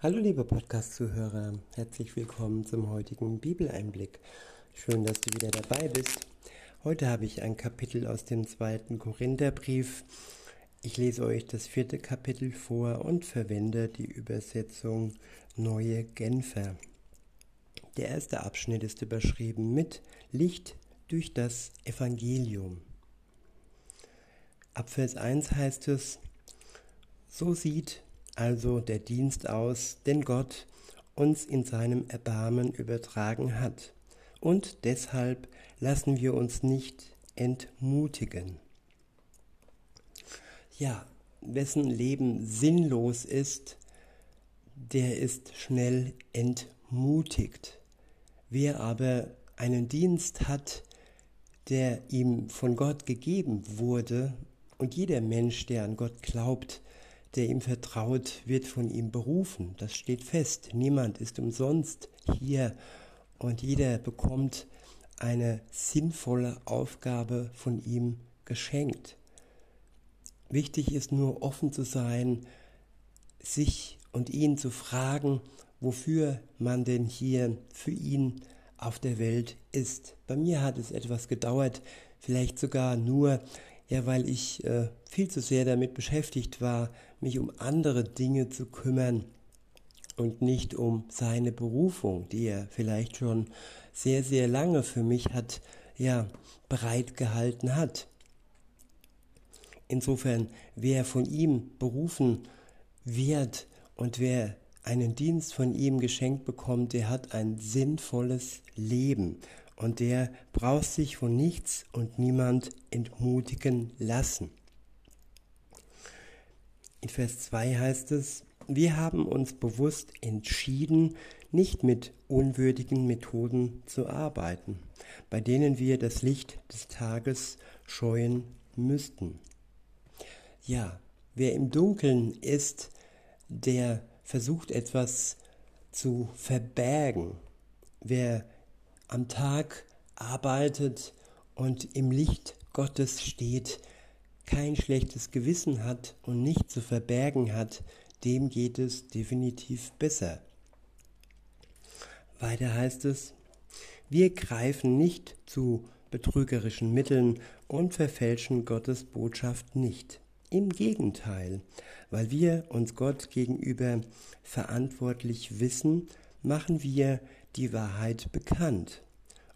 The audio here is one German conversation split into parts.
Hallo liebe Podcast-Zuhörer, herzlich willkommen zum heutigen Bibeleinblick. Schön, dass du wieder dabei bist. Heute habe ich ein Kapitel aus dem zweiten Korintherbrief. Ich lese euch das vierte Kapitel vor und verwende die Übersetzung Neue Genfer. Der erste Abschnitt ist überschrieben mit Licht durch das Evangelium. Ab Vers 1 heißt es, so sieht also der Dienst aus, den Gott uns in seinem Erbarmen übertragen hat. Und deshalb lassen wir uns nicht entmutigen. Ja, wessen Leben sinnlos ist, der ist schnell entmutigt. Wer aber einen Dienst hat, der ihm von Gott gegeben wurde, und jeder Mensch, der an Gott glaubt, der ihm vertraut, wird von ihm berufen. Das steht fest. Niemand ist umsonst hier und jeder bekommt eine sinnvolle Aufgabe von ihm geschenkt. Wichtig ist nur offen zu sein, sich und ihn zu fragen, wofür man denn hier für ihn auf der Welt ist. Bei mir hat es etwas gedauert, vielleicht sogar nur ja, weil ich äh, viel zu sehr damit beschäftigt war, mich um andere Dinge zu kümmern und nicht um seine Berufung, die er vielleicht schon sehr, sehr lange für mich hat, ja, bereit hat. Insofern, wer von ihm berufen wird und wer einen Dienst von ihm geschenkt bekommt, der hat ein sinnvolles Leben und der braucht sich von nichts und niemand entmutigen lassen. In Vers 2 heißt es, wir haben uns bewusst entschieden, nicht mit unwürdigen Methoden zu arbeiten, bei denen wir das Licht des Tages scheuen müssten. Ja, wer im Dunkeln ist, der versucht etwas zu verbergen. Wer am Tag arbeitet und im Licht Gottes steht, kein schlechtes Gewissen hat und nicht zu verbergen hat, dem geht es definitiv besser. Weiter heißt es, wir greifen nicht zu betrügerischen Mitteln und verfälschen Gottes Botschaft nicht. Im Gegenteil, weil wir uns Gott gegenüber verantwortlich wissen, machen wir die Wahrheit bekannt.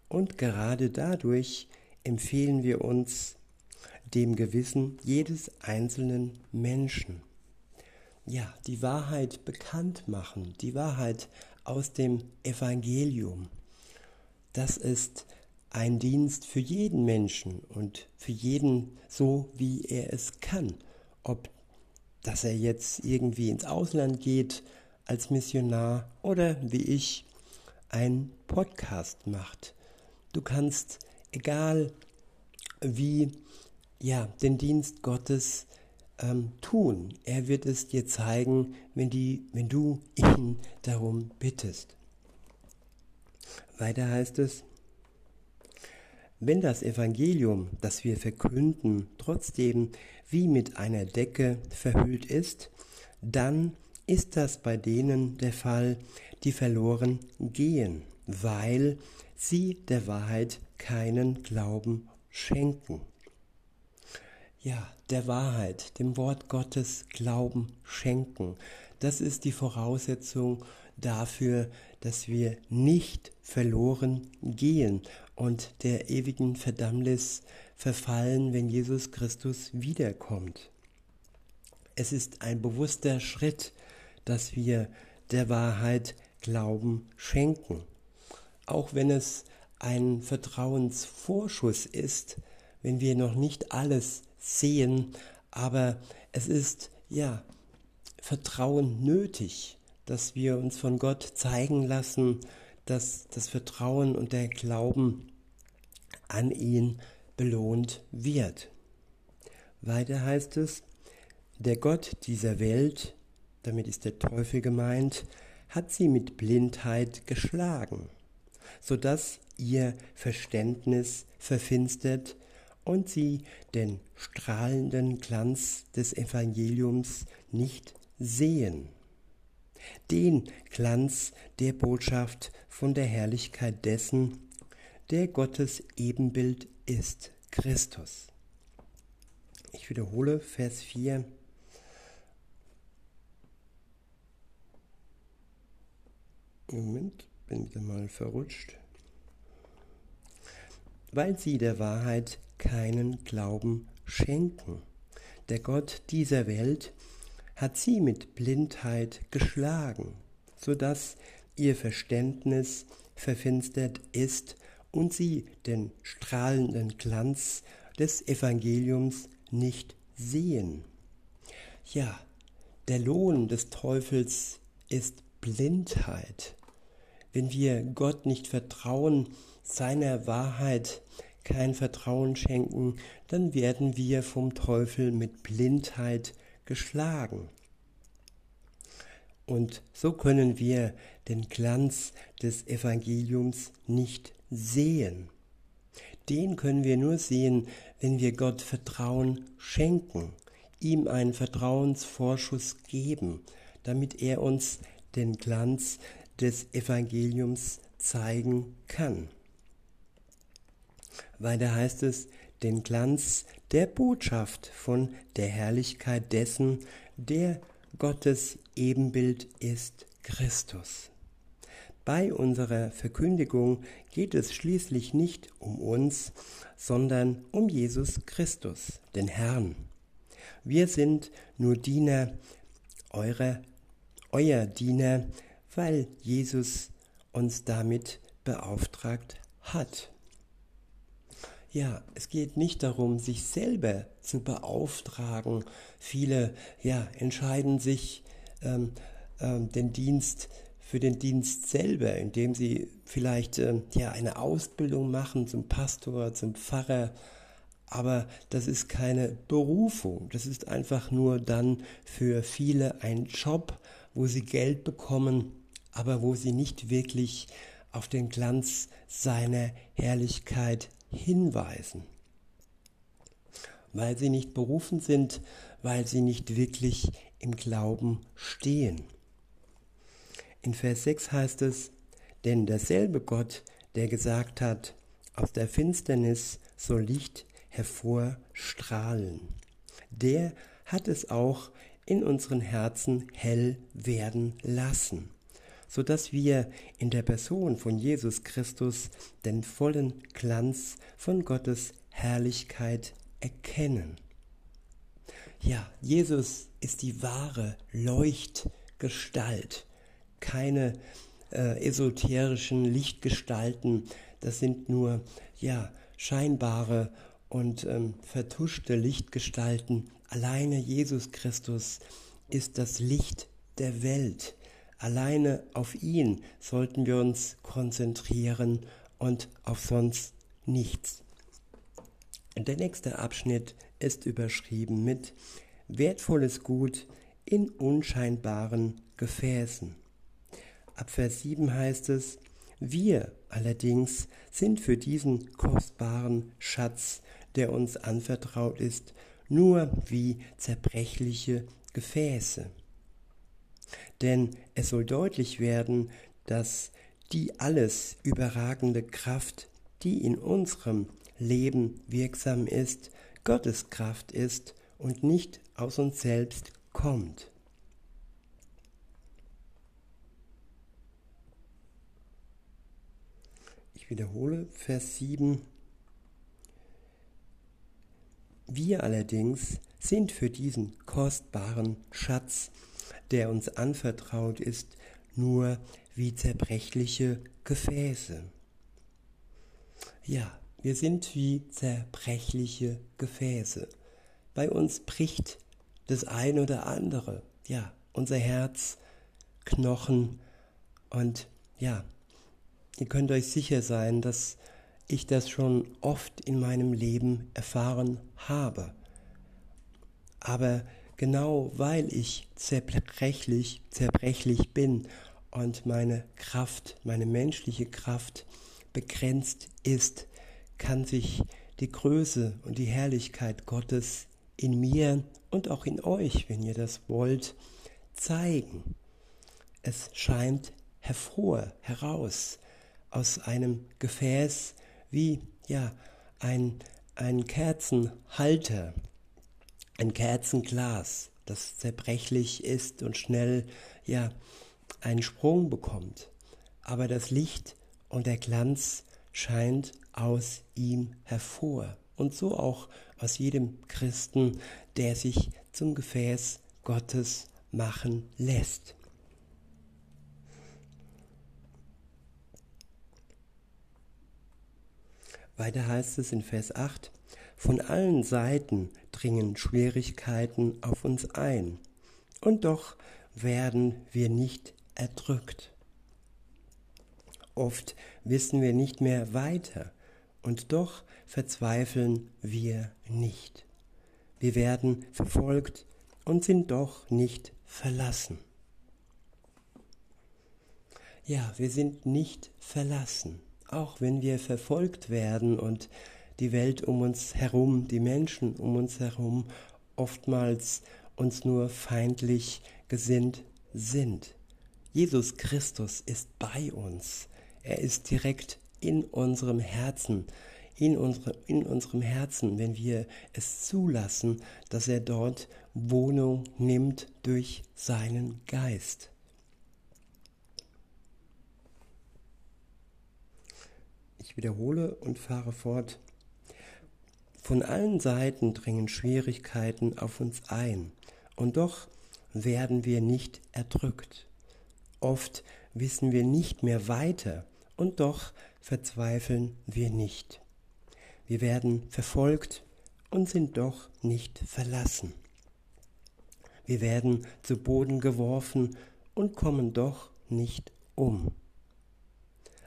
Und gerade dadurch empfehlen wir uns dem Gewissen jedes einzelnen Menschen. Ja, die Wahrheit bekannt machen, die Wahrheit aus dem Evangelium. Das ist ein Dienst für jeden Menschen und für jeden so, wie er es kann. Ob dass er jetzt irgendwie ins Ausland geht als Missionar oder wie ich ein Podcast macht. Du kannst, egal wie, ja, den Dienst Gottes ähm, tun. Er wird es dir zeigen, wenn, die, wenn du ihn darum bittest. Weiter heißt es, wenn das Evangelium, das wir verkünden, trotzdem wie mit einer Decke verhüllt ist, dann ist das bei denen der Fall, die verloren gehen, weil sie der Wahrheit keinen Glauben schenken. Ja, der Wahrheit, dem Wort Gottes Glauben schenken. Das ist die Voraussetzung dafür, dass wir nicht verloren gehen und der ewigen Verdammnis verfallen, wenn Jesus Christus wiederkommt. Es ist ein bewusster Schritt, dass wir der Wahrheit Glauben schenken auch wenn es ein Vertrauensvorschuss ist, wenn wir noch nicht alles sehen, aber es ist ja Vertrauen nötig, dass wir uns von Gott zeigen lassen, dass das Vertrauen und der Glauben an ihn belohnt wird. Weiter heißt es, der Gott dieser Welt, damit ist der Teufel gemeint, hat sie mit Blindheit geschlagen so dass ihr Verständnis verfinstert und sie den strahlenden Glanz des Evangeliums nicht sehen. den Glanz der Botschaft von der Herrlichkeit dessen, der Gottes Ebenbild ist, Christus. Ich wiederhole Vers 4. Moment, bin wieder mal verrutscht. Weil sie der Wahrheit keinen Glauben schenken. Der Gott dieser Welt hat sie mit Blindheit geschlagen, so dass ihr Verständnis verfinstert ist und sie den strahlenden Glanz des Evangeliums nicht sehen. Ja, der Lohn des Teufels ist Blindheit. Wenn wir Gott nicht vertrauen, seiner Wahrheit kein Vertrauen schenken, dann werden wir vom Teufel mit Blindheit geschlagen. Und so können wir den Glanz des Evangeliums nicht sehen. Den können wir nur sehen, wenn wir Gott Vertrauen schenken, ihm einen Vertrauensvorschuss geben, damit er uns den Glanz des Evangeliums zeigen kann. Weiter heißt es, den Glanz der Botschaft von der Herrlichkeit dessen, der Gottes Ebenbild ist Christus. Bei unserer Verkündigung geht es schließlich nicht um uns, sondern um Jesus Christus, den Herrn. Wir sind nur Diener, eure, euer Diener, weil Jesus uns damit beauftragt hat. Ja, es geht nicht darum, sich selber zu beauftragen. Viele ja, entscheiden sich ähm, ähm, den Dienst für den Dienst selber, indem sie vielleicht ähm, ja, eine Ausbildung machen zum Pastor, zum Pfarrer. Aber das ist keine Berufung. Das ist einfach nur dann für viele ein Job, wo sie Geld bekommen, aber wo sie nicht wirklich auf den Glanz seiner Herrlichkeit hinweisen, weil sie nicht berufen sind, weil sie nicht wirklich im Glauben stehen. In Vers 6 heißt es, denn derselbe Gott, der gesagt hat, aus der Finsternis soll Licht hervorstrahlen, der hat es auch in unseren Herzen hell werden lassen so dass wir in der Person von Jesus Christus den vollen Glanz von Gottes Herrlichkeit erkennen. Ja, Jesus ist die wahre Leuchtgestalt, keine äh, esoterischen Lichtgestalten, das sind nur ja scheinbare und ähm, vertuschte Lichtgestalten. Alleine Jesus Christus ist das Licht der Welt. Alleine auf ihn sollten wir uns konzentrieren und auf sonst nichts. Der nächste Abschnitt ist überschrieben mit wertvolles Gut in unscheinbaren Gefäßen. Ab Vers 7 heißt es, wir allerdings sind für diesen kostbaren Schatz, der uns anvertraut ist, nur wie zerbrechliche Gefäße denn es soll deutlich werden, dass die alles überragende Kraft, die in unserem Leben wirksam ist, Gottes Kraft ist und nicht aus uns selbst kommt. Ich wiederhole Vers 7. Wir allerdings sind für diesen kostbaren Schatz der uns anvertraut ist, nur wie zerbrechliche Gefäße. Ja, wir sind wie zerbrechliche Gefäße. Bei uns bricht das ein oder andere. Ja, unser Herz, Knochen und ja, ihr könnt euch sicher sein, dass ich das schon oft in meinem Leben erfahren habe. Aber genau weil ich zerbrechlich, zerbrechlich bin und meine Kraft, meine menschliche Kraft begrenzt ist, kann sich die Größe und die Herrlichkeit Gottes in mir und auch in euch, wenn ihr das wollt, zeigen. es scheint hervor, heraus, aus einem Gefäß wie ja ein, ein Kerzenhalter, ein Kerzenglas, das zerbrechlich ist und schnell ja einen Sprung bekommt. Aber das Licht und der Glanz scheint aus ihm hervor. Und so auch aus jedem Christen, der sich zum Gefäß Gottes machen lässt. Weiter heißt es in Vers 8, von allen Seiten dringen Schwierigkeiten auf uns ein, und doch werden wir nicht erdrückt. Oft wissen wir nicht mehr weiter, und doch verzweifeln wir nicht. Wir werden verfolgt und sind doch nicht verlassen. Ja, wir sind nicht verlassen, auch wenn wir verfolgt werden und die Welt um uns herum, die Menschen um uns herum oftmals uns nur feindlich gesinnt sind. Jesus Christus ist bei uns. Er ist direkt in unserem Herzen, in, unsere, in unserem Herzen, wenn wir es zulassen, dass er dort Wohnung nimmt durch seinen Geist. Wiederhole und fahre fort. Von allen Seiten dringen Schwierigkeiten auf uns ein, und doch werden wir nicht erdrückt. Oft wissen wir nicht mehr weiter, und doch verzweifeln wir nicht. Wir werden verfolgt und sind doch nicht verlassen. Wir werden zu Boden geworfen und kommen doch nicht um.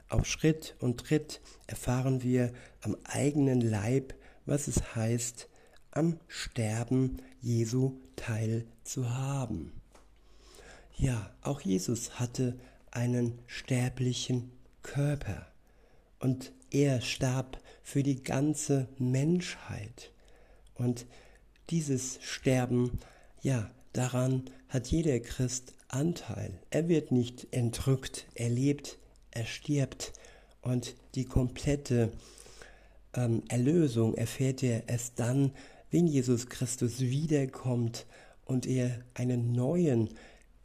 Auf Schritt und Tritt erfahren wir am eigenen Leib, was es heißt, am Sterben Jesu teil zu haben. Ja, auch Jesus hatte einen sterblichen Körper und er starb für die ganze Menschheit. Und dieses Sterben, ja, daran hat jeder Christ Anteil. Er wird nicht entrückt, er lebt, er stirbt und die komplette ähm, Erlösung erfährt er erst dann, wenn Jesus Christus wiederkommt und er einen neuen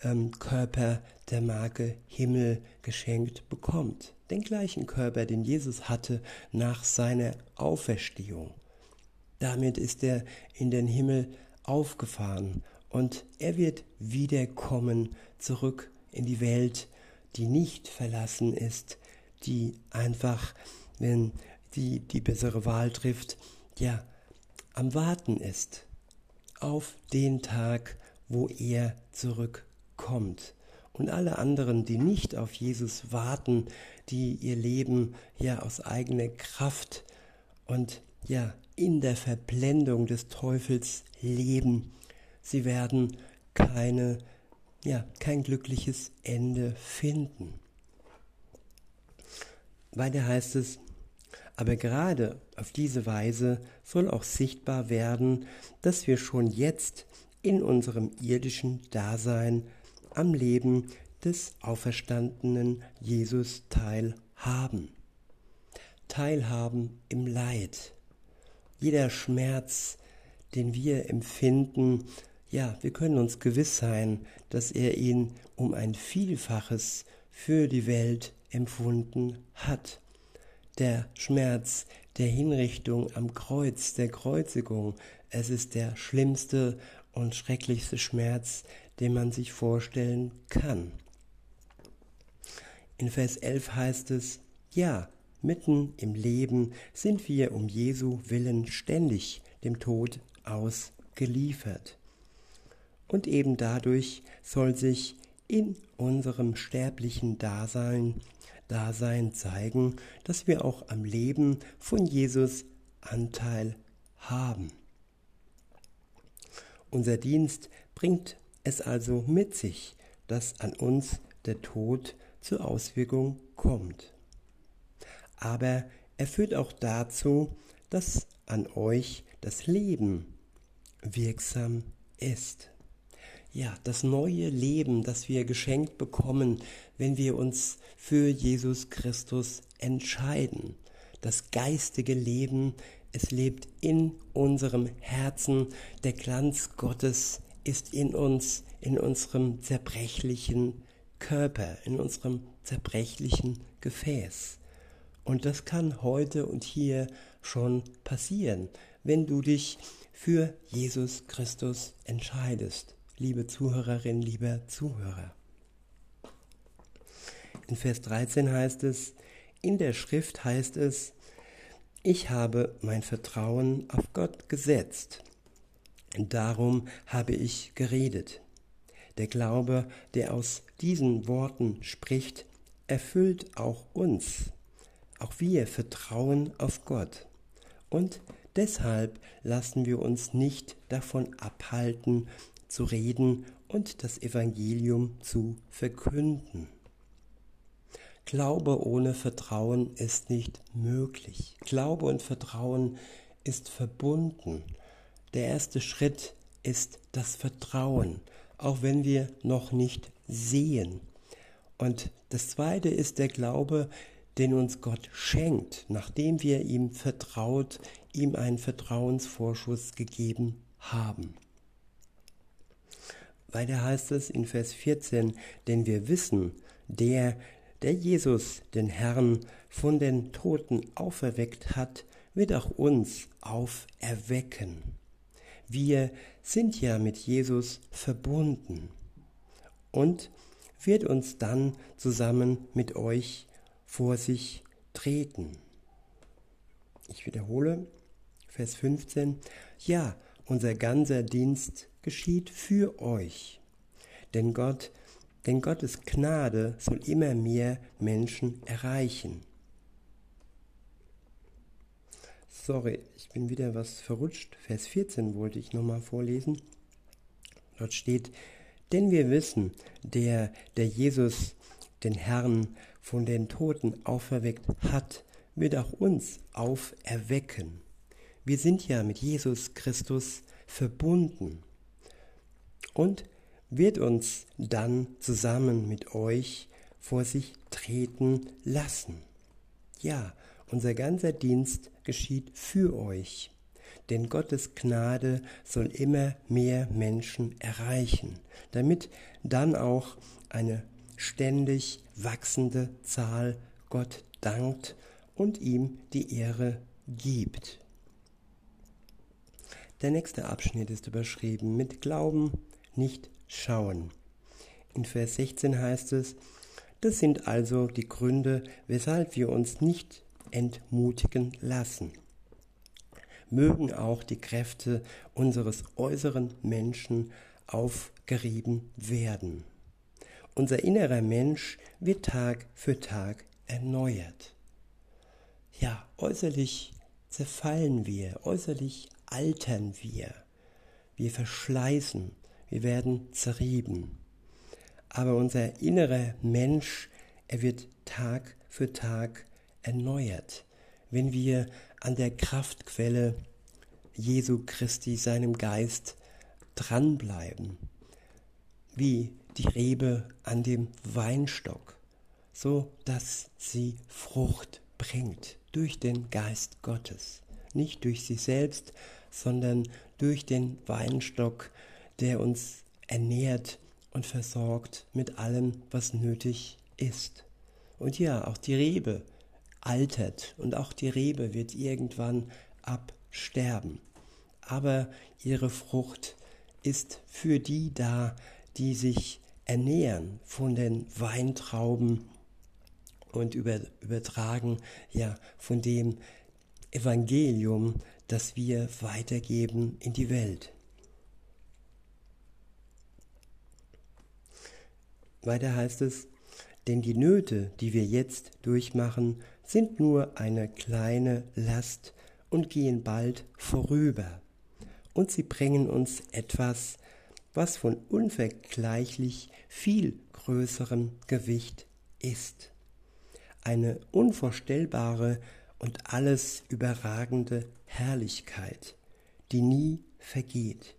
ähm, Körper der Marke Himmel geschenkt bekommt. Den gleichen Körper, den Jesus hatte nach seiner Auferstehung. Damit ist er in den Himmel aufgefahren und er wird wiederkommen zurück in die Welt, die nicht verlassen ist, die einfach, wenn die die bessere Wahl trifft, ja, am Warten ist auf den Tag, wo er zurückkommt kommt. Und alle anderen, die nicht auf Jesus warten, die ihr Leben ja aus eigener Kraft und ja in der Verblendung des Teufels leben, sie werden keine, ja, kein glückliches Ende finden. Weiter heißt es, aber gerade auf diese Weise soll auch sichtbar werden, dass wir schon jetzt in unserem irdischen Dasein am Leben des auferstandenen Jesus teilhaben. Teilhaben im Leid. Jeder Schmerz, den wir empfinden, ja, wir können uns gewiss sein, dass er ihn um ein Vielfaches für die Welt empfunden hat. Der Schmerz der Hinrichtung am Kreuz, der Kreuzigung, es ist der schlimmste und schrecklichste Schmerz, den man sich vorstellen kann. In Vers 11 heißt es, ja, mitten im Leben sind wir um Jesu willen ständig dem Tod ausgeliefert. Und eben dadurch soll sich in unserem sterblichen Dasein, Dasein zeigen, dass wir auch am Leben von Jesus Anteil haben. Unser Dienst bringt es also mit sich, dass an uns der Tod zur Auswirkung kommt. Aber er führt auch dazu, dass an euch das Leben wirksam ist. Ja, das neue Leben, das wir geschenkt bekommen, wenn wir uns für Jesus Christus entscheiden. Das geistige Leben, es lebt in unserem Herzen. Der Glanz Gottes ist in uns, in unserem zerbrechlichen Körper, in unserem zerbrechlichen Gefäß. Und das kann heute und hier schon passieren, wenn du dich für Jesus Christus entscheidest liebe Zuhörerin, lieber Zuhörer. In Vers 13 heißt es, in der Schrift heißt es, ich habe mein Vertrauen auf Gott gesetzt. Darum habe ich geredet. Der Glaube, der aus diesen Worten spricht, erfüllt auch uns. Auch wir vertrauen auf Gott. Und deshalb lassen wir uns nicht davon abhalten, zu reden und das Evangelium zu verkünden. Glaube ohne Vertrauen ist nicht möglich. Glaube und Vertrauen ist verbunden. Der erste Schritt ist das Vertrauen, auch wenn wir noch nicht sehen. Und das zweite ist der Glaube, den uns Gott schenkt, nachdem wir ihm vertraut, ihm einen Vertrauensvorschuss gegeben haben. Weiter heißt es in Vers 14, denn wir wissen, der, der Jesus, den Herrn, von den Toten auferweckt hat, wird auch uns auferwecken. Wir sind ja mit Jesus verbunden und wird uns dann zusammen mit euch vor sich treten. Ich wiederhole, Vers 15, ja, unser ganzer Dienst geschieht für euch. Denn Gott, denn Gottes Gnade soll immer mehr Menschen erreichen. Sorry, ich bin wieder was verrutscht. Vers 14 wollte ich nochmal vorlesen. Dort steht, denn wir wissen, der, der Jesus, den Herrn, von den Toten auferweckt hat, wird auch uns auferwecken. Wir sind ja mit Jesus Christus verbunden und wird uns dann zusammen mit euch vor sich treten lassen. Ja, unser ganzer Dienst geschieht für euch, denn Gottes Gnade soll immer mehr Menschen erreichen, damit dann auch eine ständig wachsende Zahl Gott dankt und ihm die Ehre gibt. Der nächste Abschnitt ist überschrieben mit Glauben nicht schauen. In Vers 16 heißt es, das sind also die Gründe, weshalb wir uns nicht entmutigen lassen. Mögen auch die Kräfte unseres äußeren Menschen aufgerieben werden. Unser innerer Mensch wird Tag für Tag erneuert. Ja, äußerlich zerfallen wir, äußerlich altern wir, wir verschleißen, wir werden zerrieben. Aber unser innerer Mensch, er wird Tag für Tag erneuert, wenn wir an der Kraftquelle Jesu Christi, seinem Geist, dranbleiben, wie die Rebe an dem Weinstock, so dass sie Frucht bringt durch den Geist Gottes, nicht durch sie selbst, sondern durch den Weinstock, der uns ernährt und versorgt mit allem, was nötig ist. Und ja, auch die Rebe altert und auch die Rebe wird irgendwann absterben. Aber ihre Frucht ist für die da, die sich ernähren von den Weintrauben und über, übertragen ja von dem Evangelium, das wir weitergeben in die Welt. Weiter heißt es, denn die Nöte, die wir jetzt durchmachen, sind nur eine kleine Last und gehen bald vorüber. Und sie bringen uns etwas, was von unvergleichlich viel größerem Gewicht ist. Eine unvorstellbare und alles überragende Herrlichkeit, die nie vergeht.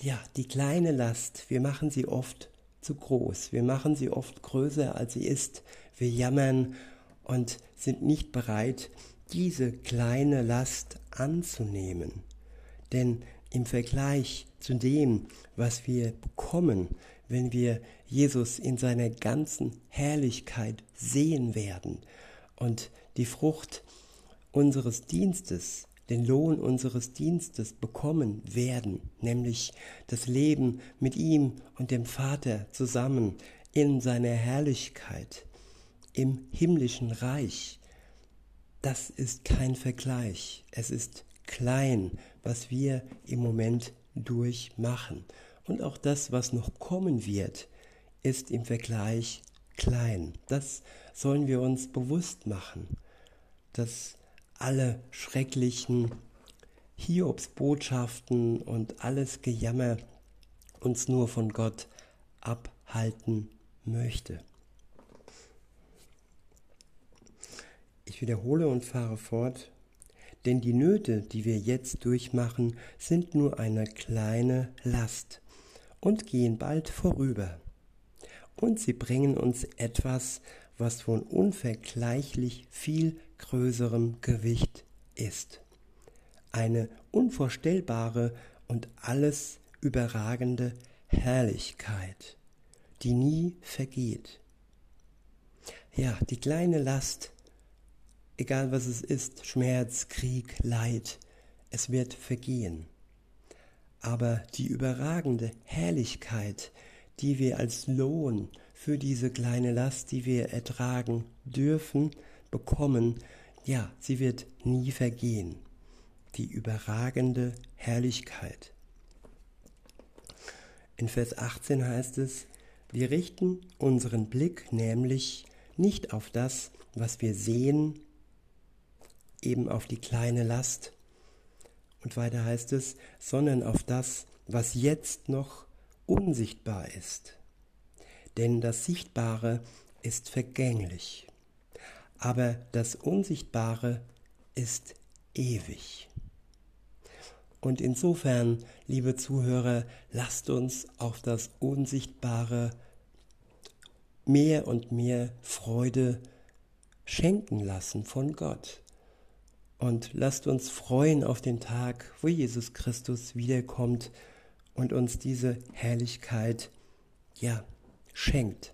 ja, die kleine Last, wir machen sie oft zu groß. Wir machen sie oft größer, als sie ist. Wir jammern und sind nicht bereit, diese kleine Last anzunehmen. Denn im Vergleich zu dem, was wir bekommen, wenn wir Jesus in seiner ganzen Herrlichkeit sehen werden und die Frucht unseres Dienstes, den Lohn unseres Dienstes bekommen werden, nämlich das Leben mit ihm und dem Vater zusammen in seiner Herrlichkeit, im himmlischen Reich. Das ist kein Vergleich. Es ist klein, was wir im Moment durchmachen. Und auch das, was noch kommen wird, ist im Vergleich klein. Das sollen wir uns bewusst machen, dass alle schrecklichen Hiobsbotschaften und alles Gejammer uns nur von Gott abhalten möchte. Ich wiederhole und fahre fort, denn die Nöte, die wir jetzt durchmachen, sind nur eine kleine Last und gehen bald vorüber. Und sie bringen uns etwas, was von unvergleichlich viel größerem Gewicht ist. Eine unvorstellbare und alles überragende Herrlichkeit, die nie vergeht. Ja, die kleine Last, egal was es ist, Schmerz, Krieg, Leid, es wird vergehen. Aber die überragende Herrlichkeit, die wir als Lohn für diese kleine Last, die wir ertragen dürfen, bekommen, ja, sie wird nie vergehen. Die überragende Herrlichkeit. In Vers 18 heißt es, wir richten unseren Blick nämlich nicht auf das, was wir sehen, eben auf die kleine Last. Und weiter heißt es, sondern auf das, was jetzt noch unsichtbar ist. Denn das Sichtbare ist vergänglich, aber das Unsichtbare ist ewig. Und insofern, liebe Zuhörer, lasst uns auf das Unsichtbare mehr und mehr Freude schenken lassen von Gott. Und lasst uns freuen auf den Tag, wo Jesus Christus wiederkommt und uns diese Herrlichkeit, ja, schenkt.